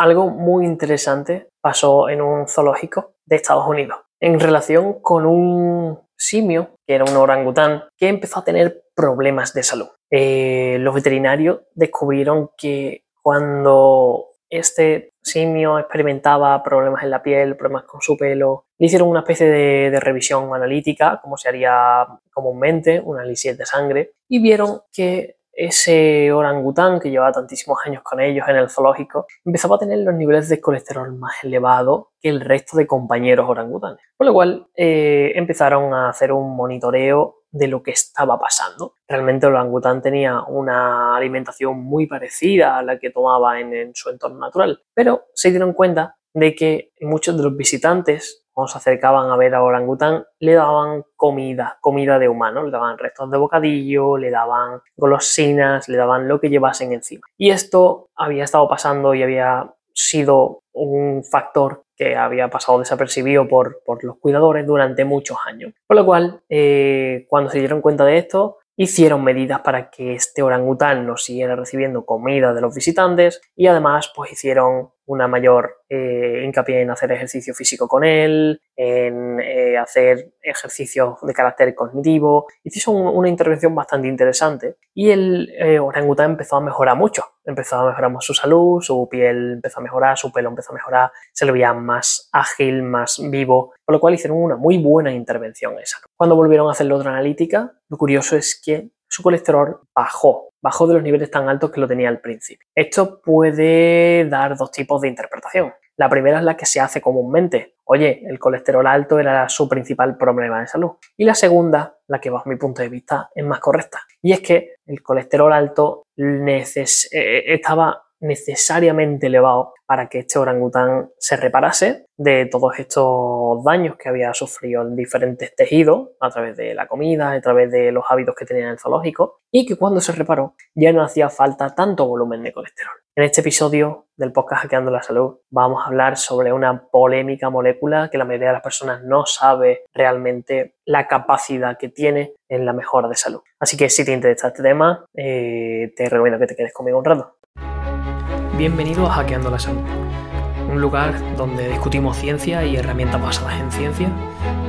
algo muy interesante pasó en un zoológico de Estados Unidos en relación con un simio, que era un orangután, que empezó a tener problemas de salud. Eh, los veterinarios descubrieron que cuando este simio experimentaba problemas en la piel, problemas con su pelo, le hicieron una especie de, de revisión analítica, como se haría comúnmente, un análisis de sangre, y vieron que ese orangután que llevaba tantísimos años con ellos en el zoológico empezaba a tener los niveles de colesterol más elevados que el resto de compañeros orangutanes. Por lo cual eh, empezaron a hacer un monitoreo de lo que estaba pasando. Realmente el orangután tenía una alimentación muy parecida a la que tomaba en su entorno natural, pero se dieron cuenta de que muchos de los visitantes se acercaban a ver a orangután, le daban comida, comida de humano, le daban restos de bocadillo, le daban golosinas, le daban lo que llevasen encima. Y esto había estado pasando y había sido un factor que había pasado desapercibido por, por los cuidadores durante muchos años. Por lo cual, eh, cuando se dieron cuenta de esto, hicieron medidas para que este orangután no siguiera recibiendo comida de los visitantes y además pues hicieron una mayor eh, hincapié en hacer ejercicio físico con él, en eh, hacer ejercicios de carácter cognitivo. Hizo una intervención bastante interesante y el eh, orangután empezó a mejorar mucho. Empezó a mejorar su salud, su piel empezó a mejorar, su pelo empezó a mejorar, se le veía más ágil, más vivo, por lo cual hicieron una muy buena intervención esa. Cuando volvieron a hacer la otra analítica, lo curioso es que su colesterol bajó, bajó de los niveles tan altos que lo tenía al principio. Esto puede dar dos tipos de interpretación. La primera es la que se hace comúnmente. Oye, el colesterol alto era su principal problema de salud. Y la segunda, la que bajo mi punto de vista es más correcta. Y es que el colesterol alto eh, estaba necesariamente elevado para que este orangután se reparase de todos estos daños que había sufrido en diferentes tejidos a través de la comida, a través de los hábitos que tenía en el zoológico y que cuando se reparó ya no hacía falta tanto volumen de colesterol. En este episodio del podcast Hackeando la Salud vamos a hablar sobre una polémica molécula que la mayoría de las personas no sabe realmente la capacidad que tiene en la mejora de salud. Así que si te interesa este tema, eh, te recomiendo que te quedes conmigo un rato. Bienvenido a Hackeando la Salud, un lugar donde discutimos ciencia y herramientas basadas en ciencia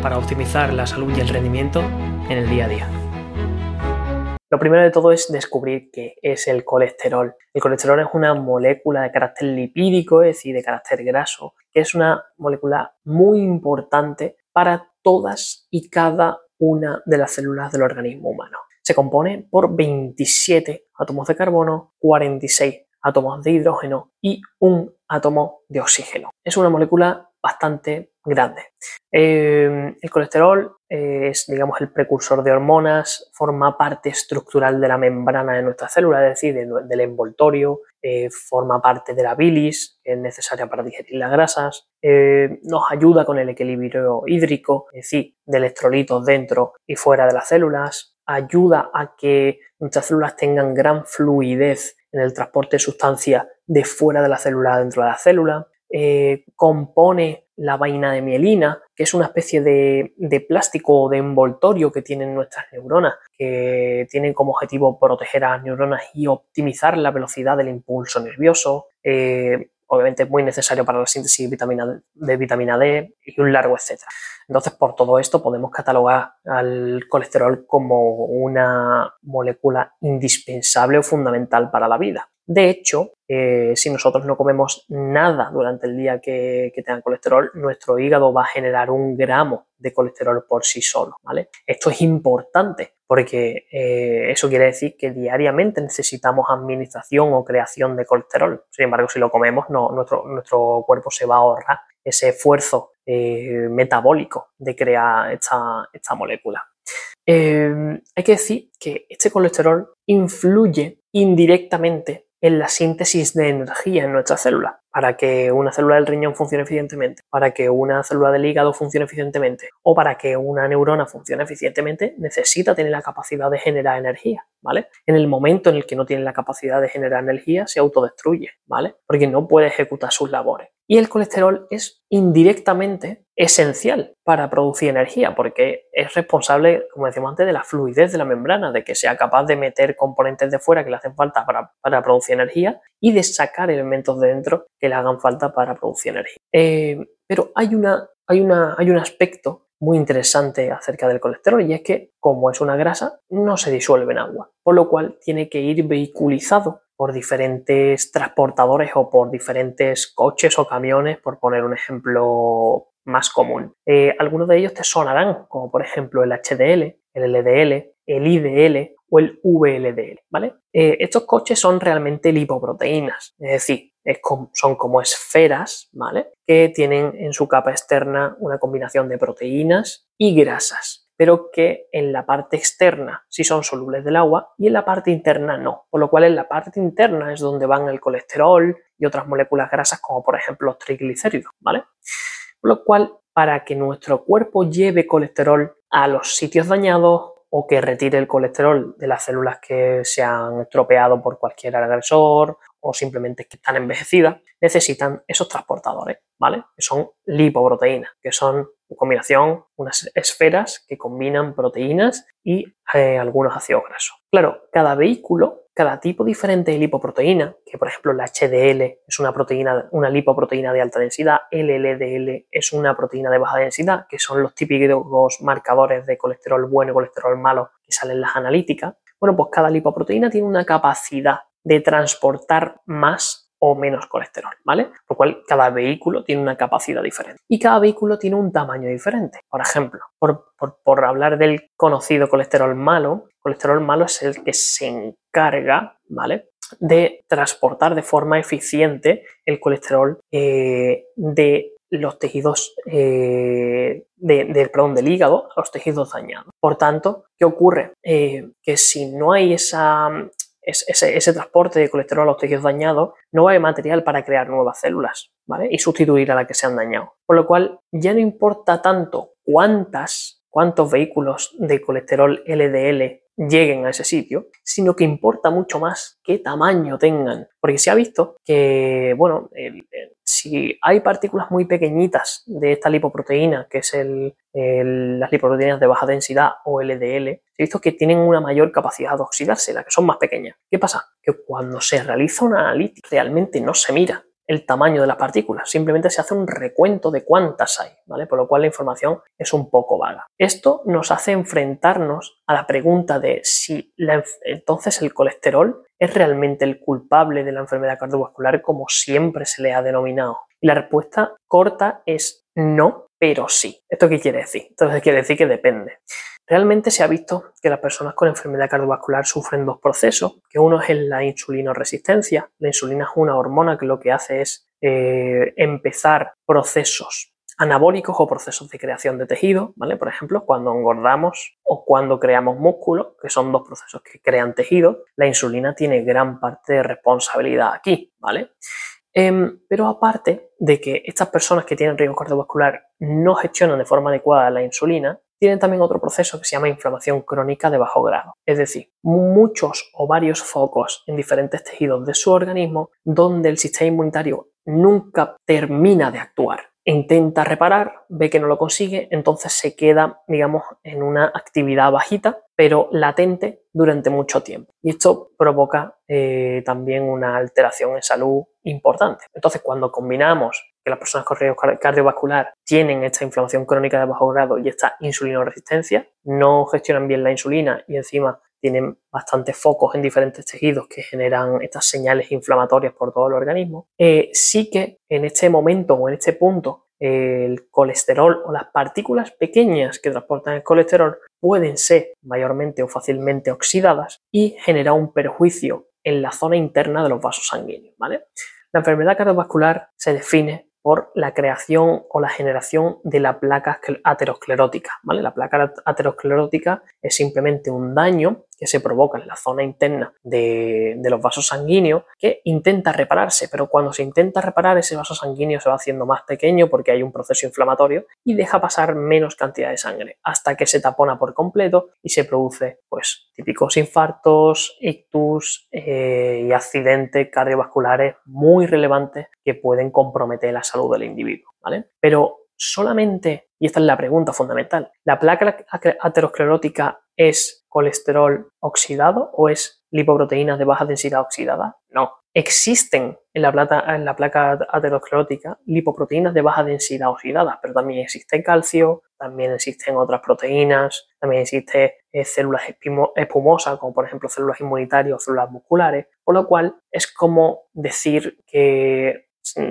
para optimizar la salud y el rendimiento en el día a día. Lo primero de todo es descubrir qué es el colesterol. El colesterol es una molécula de carácter lipídico, es decir, de carácter graso, que es una molécula muy importante para todas y cada una de las células del organismo humano. Se compone por 27 átomos de carbono, 46 átomos de hidrógeno y un átomo de oxígeno. Es una molécula bastante grande. Eh, el colesterol es, digamos, el precursor de hormonas, forma parte estructural de la membrana de nuestra célula, es decir, del envoltorio, eh, forma parte de la bilis, que es necesaria para digerir las grasas, eh, nos ayuda con el equilibrio hídrico, es decir, de electrolitos dentro y fuera de las células, ayuda a que nuestras células tengan gran fluidez en el transporte de sustancias de fuera de la célula dentro de la célula, eh, compone la vaina de mielina, que es una especie de, plástico o de envoltorio que tienen nuestras neuronas, que tienen como objetivo proteger a las neuronas y optimizar la velocidad del impulso nervioso. Eh, obviamente muy necesario para la síntesis de vitamina, de vitamina D y un largo etcétera. Entonces, por todo esto podemos catalogar al colesterol como una molécula indispensable o fundamental para la vida. De hecho, eh, si nosotros no comemos nada durante el día que, tenga colesterol, nuestro hígado va a generar un gramo de colesterol por sí solo. ¿vale? Esto es importante porque eh, eso quiere decir que diariamente necesitamos administración o creación de colesterol. Sin embargo, si lo comemos, nuestro, nuestro cuerpo se va a ahorrar ese esfuerzo eh, metabólico de crear esta, molécula. hay que decir que este colesterol influye indirectamente en la síntesis de energía en nuestra célula. Para que una célula del riñón funcione eficientemente, para que una célula del hígado funcione eficientemente o para que una neurona funcione eficientemente, necesita tener la capacidad de generar energía, ¿vale? En el momento en el que no tiene la capacidad de generar energía, se autodestruye, ¿vale? Porque no puede ejecutar sus labores. Y el colesterol es indirectamente esencial para producir energía, porque es responsable, como decíamos antes, de la fluidez de la membrana, de que sea capaz de meter componentes de fuera que le hacen falta para, producir energía y de sacar elementos de dentro que le hagan falta para producir energía. Eh, pero hay, una, hay, una, hay un aspecto muy interesante acerca del colesterol y es que como es una grasa no se disuelve en agua, por lo cual tiene que ir vehiculizado por diferentes transportadores o por diferentes coches o camiones, por poner un ejemplo más común. Eh, algunos de ellos te sonarán, como por ejemplo el HDL, el LDL, el IDL o el VLDL, ¿vale? Eh, estos coches son realmente lipoproteínas, es decir, son como esferas, ¿vale? Que tienen en su capa externa una combinación de proteínas y grasas, pero que en la parte externa sí son solubles del agua y en la parte interna no, por lo cual en la parte interna es donde van el colesterol y otras moléculas grasas como por ejemplo los triglicéridos, ¿vale? Por lo cual, para que nuestro cuerpo lleve colesterol a los sitios dañados o que retire el colesterol de las células que se han estropeado por cualquier agresor o simplemente que están envejecidas, necesitan esos transportadores, ¿vale? Que son lipoproteínas, que son combinación unas esferas que combinan proteínas y eh, algunos ácidos grasos. Claro, cada vehículo cada tipo diferente de lipoproteína, que por ejemplo la HDL es una proteína, una lipoproteína de alta densidad, el LDL es una proteína de baja densidad, que son los típicos marcadores de colesterol bueno y colesterol malo que salen en las analíticas. Bueno, pues cada lipoproteína tiene una capacidad de transportar más o menos colesterol, ¿vale? Por lo cual cada vehículo tiene una capacidad diferente y cada vehículo tiene un tamaño diferente. Por ejemplo, por, hablar del conocido colesterol malo, colesterol malo es el que se encarga, ¿vale? de transportar de forma eficiente el colesterol eh, de los tejidos eh, de, perdón, del hígado a los tejidos dañados. Por tanto, ¿qué ocurre? Eh, que si no hay esa, ese, transporte de colesterol a los tejidos dañados, no va a haber material para crear nuevas células, ¿vale? Y sustituir a las que se han dañado. Por lo cual, ya no importa tanto cuántas, cuántos vehículos de colesterol LDL lleguen a ese sitio, sino que importa mucho más qué tamaño tengan. Porque se ha visto que, bueno, si hay partículas muy pequeñitas de esta lipoproteína, que es el, las lipoproteínas de baja densidad o LDL, que tienen una mayor capacidad de oxidarse, las que son más pequeñas. ¿Qué pasa? Que cuando se realiza una analítica realmente no se mira el tamaño de las partículas, simplemente se hace un recuento de cuántas hay, ¿vale? Por lo cual la información es un poco vaga. Esto nos hace enfrentarnos a la pregunta de si entonces el colesterol es realmente el culpable de la enfermedad cardiovascular como siempre se le ha denominado. Y la respuesta corta es no, pero sí. ¿Esto qué quiere decir? Entonces quiere decir que depende. Realmente se ha visto que las personas con enfermedad cardiovascular sufren dos procesos, que uno es la insulinoresistencia. La insulina es una hormona que lo que hace es eh, empezar procesos anabólicos o procesos de creación de tejido, ¿vale? Por ejemplo, cuando engordamos o cuando creamos músculo, que son dos procesos que crean tejido, la insulina tiene gran parte de responsabilidad aquí, ¿vale? Em, pero aparte de que estas personas que tienen riesgo cardiovascular no gestionan de forma adecuada la insulina, tienen también otro proceso que se llama inflamación crónica de bajo grado, es decir, muchos o varios focos en diferentes tejidos de su organismo donde el sistema inmunitario nunca termina de actuar. Intenta reparar, ve que no lo consigue, entonces se queda, digamos, en una actividad bajita, pero latente durante mucho tiempo. Y esto provoca eh, también una alteración en salud importante. Entonces, cuando combinamos que las personas con riesgo cardiovascular tienen esta inflamación crónica de bajo grado y esta insulinoresistencia, no gestionan bien la insulina y encima tienen bastantes focos en diferentes tejidos que generan estas señales inflamatorias por todo el organismo, eh, sí que en este momento o en este punto el colesterol o las partículas pequeñas que transportan el colesterol pueden ser mayormente o fácilmente oxidadas y generar un perjuicio en la zona interna de los vasos sanguíneos. ¿vale? La enfermedad cardiovascular se define por la creación o la generación de la placa aterosclerótica. ¿vale? La placa aterosclerótica es simplemente un daño que se provoca en la zona interna de, los vasos sanguíneos que intenta repararse, pero cuando se intenta reparar ese vaso sanguíneo se va haciendo más pequeño porque hay un proceso inflamatorio y deja pasar menos cantidad de sangre hasta que se tapona por completo y se produce pues típicos infartos, ictus eh, y accidentes cardiovasculares muy relevantes que pueden comprometer la salud del individuo. ¿vale? Pero solamente, y esta es la pregunta fundamental, ¿la placa aterosclerótica es colesterol oxidado o es lipoproteínas de baja densidad oxidada? No. Existen en la, en la placa aterosclerótica lipoproteínas de baja densidad oxidada, pero también existe calcio, también existen otras proteínas, también existen eh, células espumosas, como por ejemplo células inmunitarias o células musculares, por lo cual es como decir que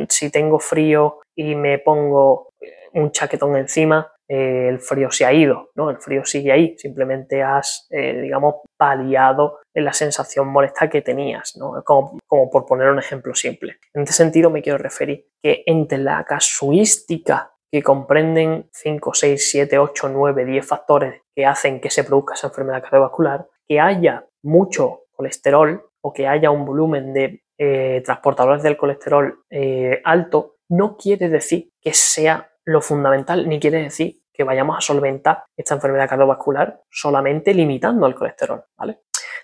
si tengo frío y me pongo eh, un chaquetón encima, eh, el frío se ha ido, ¿no? El frío sigue ahí, simplemente has, eh, digamos, paliado la sensación molesta que tenías, ¿no? Como, como, por poner un ejemplo simple. En este sentido me quiero referir que entre la casuística que comprenden 5, 6, 7, 8, 9, 10 factores que hacen que se produzca esa enfermedad cardiovascular, que haya mucho colesterol o que haya un volumen de eh, transportadores del colesterol eh, alto, no quiere decir que sea lo fundamental, ni quiere decir que vayamos a solventar esta enfermedad cardiovascular solamente limitando el colesterol, ¿vale?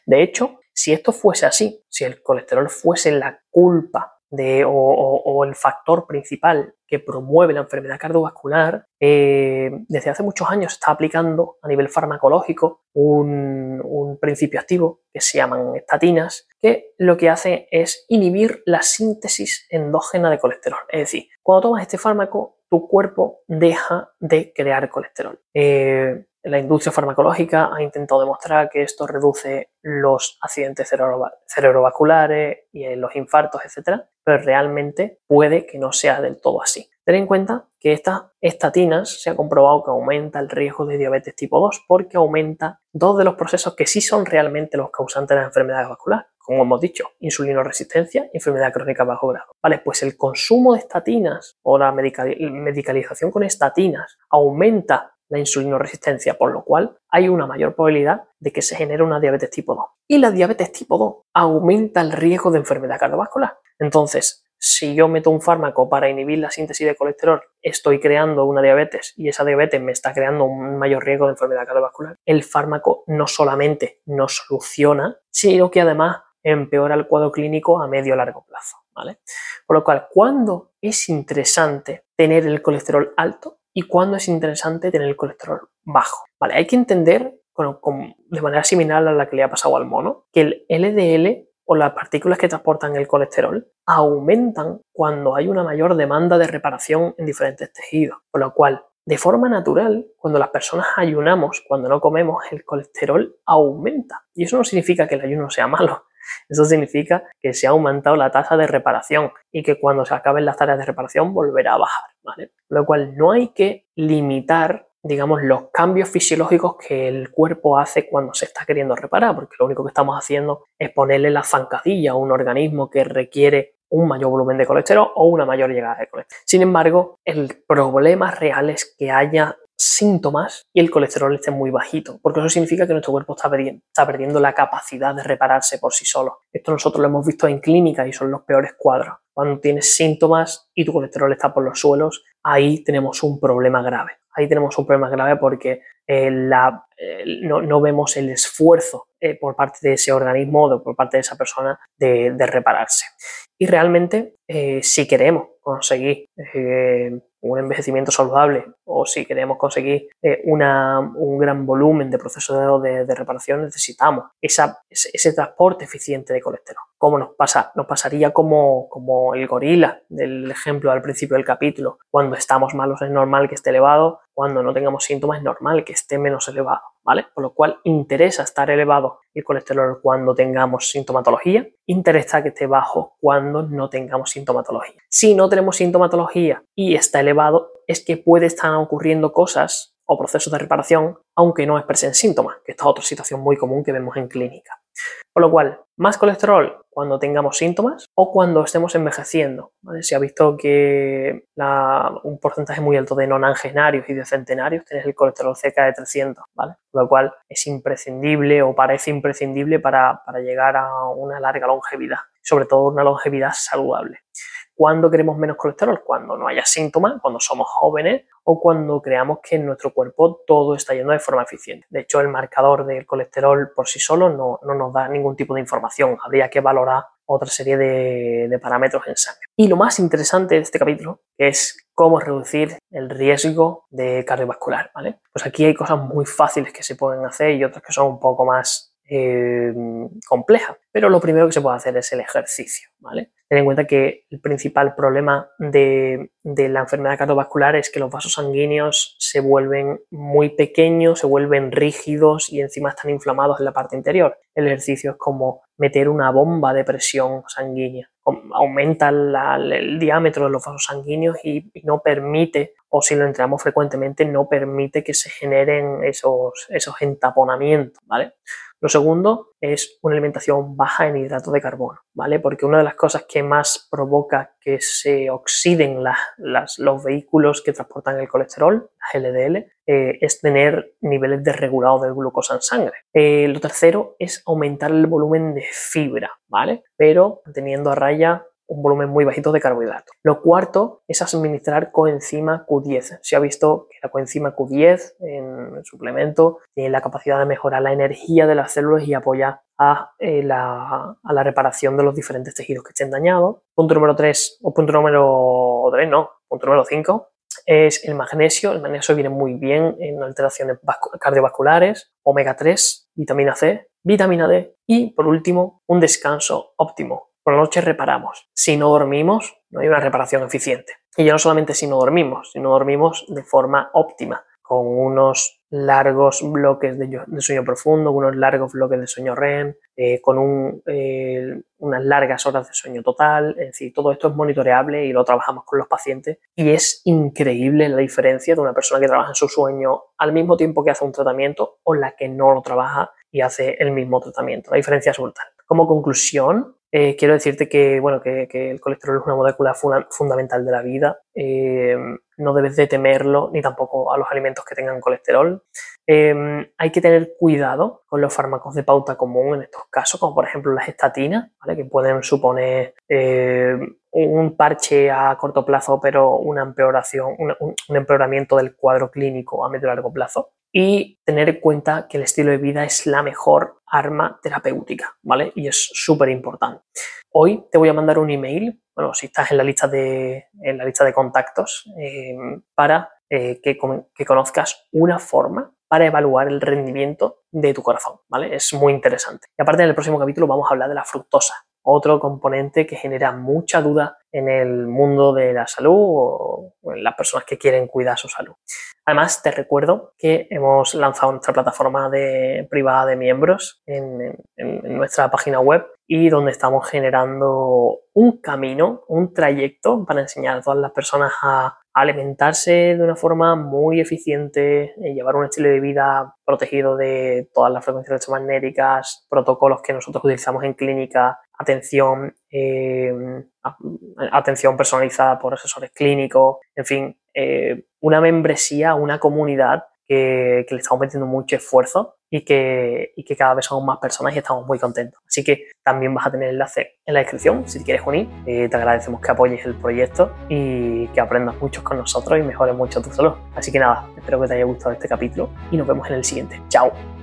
De hecho, si esto fuese así, si el colesterol fuese la culpa de, o, el factor principal que promueve la enfermedad cardiovascular, eh, desde hace muchos años está aplicando a nivel farmacológico un, un, principio activo que se llaman estatinas, que lo que hace es inhibir la síntesis endógena de colesterol. Es decir, cuando tomas este fármaco, tu cuerpo deja de crear colesterol. Eh, la industria farmacológica ha intentado demostrar que esto reduce los accidentes cerebrovasculares y los infartos, etc. Pero realmente puede que no sea del todo así. Ten en cuenta que estas estatinas se ha comprobado que aumenta el riesgo de diabetes tipo 2 porque aumenta dos de los procesos que sí son realmente los causantes de la enfermedad vascular como hemos dicho, insulinoresistencia enfermedad crónica bajo grado. Vale, pues el consumo de estatinas o la medicalización con estatinas aumenta la insulinoresistencia, por lo cual hay una mayor probabilidad de que se genere una diabetes tipo 2. Y la diabetes tipo 2 aumenta el riesgo de enfermedad cardiovascular. Entonces, si yo meto un fármaco para inhibir la síntesis de colesterol, estoy creando una diabetes y esa diabetes me está creando un mayor riesgo de enfermedad cardiovascular. El fármaco no solamente no soluciona, sino que además empeora el cuadro clínico a medio o largo plazo. ¿vale? Por lo cual, ¿cuándo es interesante tener el colesterol alto y cuándo es interesante tener el colesterol bajo? ¿vale? Hay que entender, de manera similar a la que le ha pasado al mono, que el LDL o las partículas que transportan el colesterol aumentan cuando hay una mayor demanda de reparación en diferentes tejidos. Por lo cual, de forma natural, cuando las personas ayunamos, cuando no comemos, el colesterol aumenta. Y eso no significa que el ayuno sea malo, eso significa que se ha aumentado la tasa de reparación y que cuando se acaben las tareas de reparación volverá a bajar. Lo cual no hay que limitar digamos, los cambios fisiológicos que el cuerpo hace cuando se está queriendo reparar, porque lo único que estamos haciendo es ponerle la zancadilla a un organismo que requiere un mayor volumen de colesterol o una mayor llegada de colesterol. Sin embargo, el problema real es que haya síntomas y el colesterol esté muy bajito, porque eso significa que nuestro cuerpo está perdiendo, está perdiendo la capacidad de repararse por sí solo. Esto nosotros lo hemos visto en clínica y son los peores cuadros. Cuando tienes síntomas y tu colesterol está por los suelos, ahí tenemos un problema grave. Ahí tenemos un problema grave porque eh, la, eh, no, vemos el esfuerzo eh, por parte de ese organismo o por parte de esa persona de repararse. Y realmente, si queremos conseguir un envejecimiento saludable o si queremos conseguir eh, un gran volumen de procesos de, reparación, necesitamos ese, transporte eficiente de colesterol. ¿Cómo nos pasa? Nos pasaría como, como el gorila del ejemplo al principio del capítulo. Cuando estamos malos es normal que esté elevado, cuando no tengamos síntomas es normal que esté menos elevado. ¿vale? Por lo cual interesa estar elevado el colesterol cuando tengamos sintomatología, interesa que esté bajo cuando no tengamos sintomatología. Si no tenemos sintomatología y está elevado, es que puede estar ocurriendo cosas o procesos de reparación, aunque no expresen síntomas, que esta es otra situación muy común que vemos en clínica. Por lo cual, más colesterol cuando tengamos síntomas o cuando estemos envejeciendo. Se ha visto que un porcentaje muy alto de nonangenarios y de centenarios tiene el colesterol cerca de 300, ¿vale? Por lo cual es imprescindible o parece imprescindible para llegar a una larga longevidad, sobre todo una longevidad saludable. ¿Cuándo queremos menos colesterol? Cuando no haya síntomas, cuando somos jóvenes o cuando creamos que en nuestro cuerpo todo está yendo de forma eficiente. De hecho, el marcador del colesterol por sí solo no, nos da ningún tipo de información. Habría que valorar otra serie de, parámetros en sangre. Y lo más interesante de este capítulo es cómo reducir el riesgo de cardiovascular. Pues aquí hay cosas muy fáciles que se pueden hacer y otras que son un poco más eh, complejas. Pero lo primero que se puede hacer es el ejercicio, ¿vale? Ten en cuenta que el principal problema de, la enfermedad cardiovascular es que los vasos sanguíneos se vuelven muy pequeños, se vuelven rígidos y encima están inflamados en la parte interior. El ejercicio es como meter una bomba de presión sanguínea. Aumenta el diámetro de los vasos sanguíneos y, no permite, o si lo entrenamos frecuentemente, no permite que se generen esos, entaponamientos. Lo segundo es una alimentación baja en hidratos de carbono, ¿vale? Porque una de las cosas que más provoca que se oxiden los vehículos que transportan el colesterol, las LDL, eh, es tener niveles desregulados de glucosa en sangre. Eh, lo tercero es aumentar el volumen de fibra, ¿vale? Pero teniendo a raya un volumen muy bajito de carbohidratos. Lo cuarto es administrar coenzima Q10. Se ha visto que la coenzima Q10 en el suplemento tiene la capacidad de mejorar la energía de las células y apoyar a, eh, la, reparación de los diferentes tejidos que estén dañados. Punto número 3, o punto número 3, no, punto número 5, es el magnesio. El magnesio viene muy bien en alteraciones cardiovasculares, omega 3, vitamina C, vitamina D y por último un descanso óptimo. Por la noche reparamos. Si no dormimos, no hay una reparación eficiente. Y ya no solamente si no dormimos, sino dormimos de forma óptima, con unos largos bloques de, sueño profundo, unos largos bloques de sueño REM, eh, con eh, unas largas horas de sueño total. Es decir, todo esto es monitoreable y lo trabajamos con los pacientes. Y es increíble la diferencia de una persona que trabaja en su sueño al mismo tiempo que hace un tratamiento o la que no lo trabaja y hace el mismo tratamiento. La diferencia es brutal. Como conclusión, eh, quiero decirte que, bueno, que, el colesterol es una molécula fundamental de la vida. Eh, no debes de temerlo, ni tampoco a los alimentos que tengan colesterol. Eh, hay que tener cuidado con los fármacos de pauta común en estos casos, como por ejemplo las estatinas, que pueden suponer un parche a corto plazo, pero una empeoración, un, empeoramiento del cuadro clínico a medio y largo plazo y tener en cuenta que el estilo de vida es la mejor arma terapéutica, ¿vale? Y es súper importante. Hoy te voy a mandar un email, bueno, si estás en la lista de, en la lista de contactos, em, para eh, que, que conozcas una forma para evaluar el rendimiento de tu corazón, ¿vale? Es muy interesante. Y aparte en el próximo capítulo vamos a hablar de la fructosa, otro componente que genera mucha duda en el mundo de la salud o en las personas que quieren cuidar su salud. Además, te recuerdo que hemos lanzado nuestra plataforma de, privada de miembros en, nuestra página web y donde estamos generando un camino, un trayecto para enseñar a todas las personas a alimentarse de una forma muy eficiente, y llevar un estilo de vida protegido de todas las frecuencias electromagnéticas, protocolos que nosotros utilizamos en clínica, atención, eh, atención personalizada por asesores clínicos, en fin, eh, una membresía, una comunidad que, le estamos metiendo mucho esfuerzo y que, y que cada vez somos más personas y estamos muy contentos. Así que también vas a tener el enlace en la descripción si te quieres unir. Eh, te agradecemos que apoyes el proyecto y que aprendas mucho con nosotros y mejores mucho tu salud. Así que nada, espero que te haya gustado este capítulo y nos vemos en el siguiente. Chao.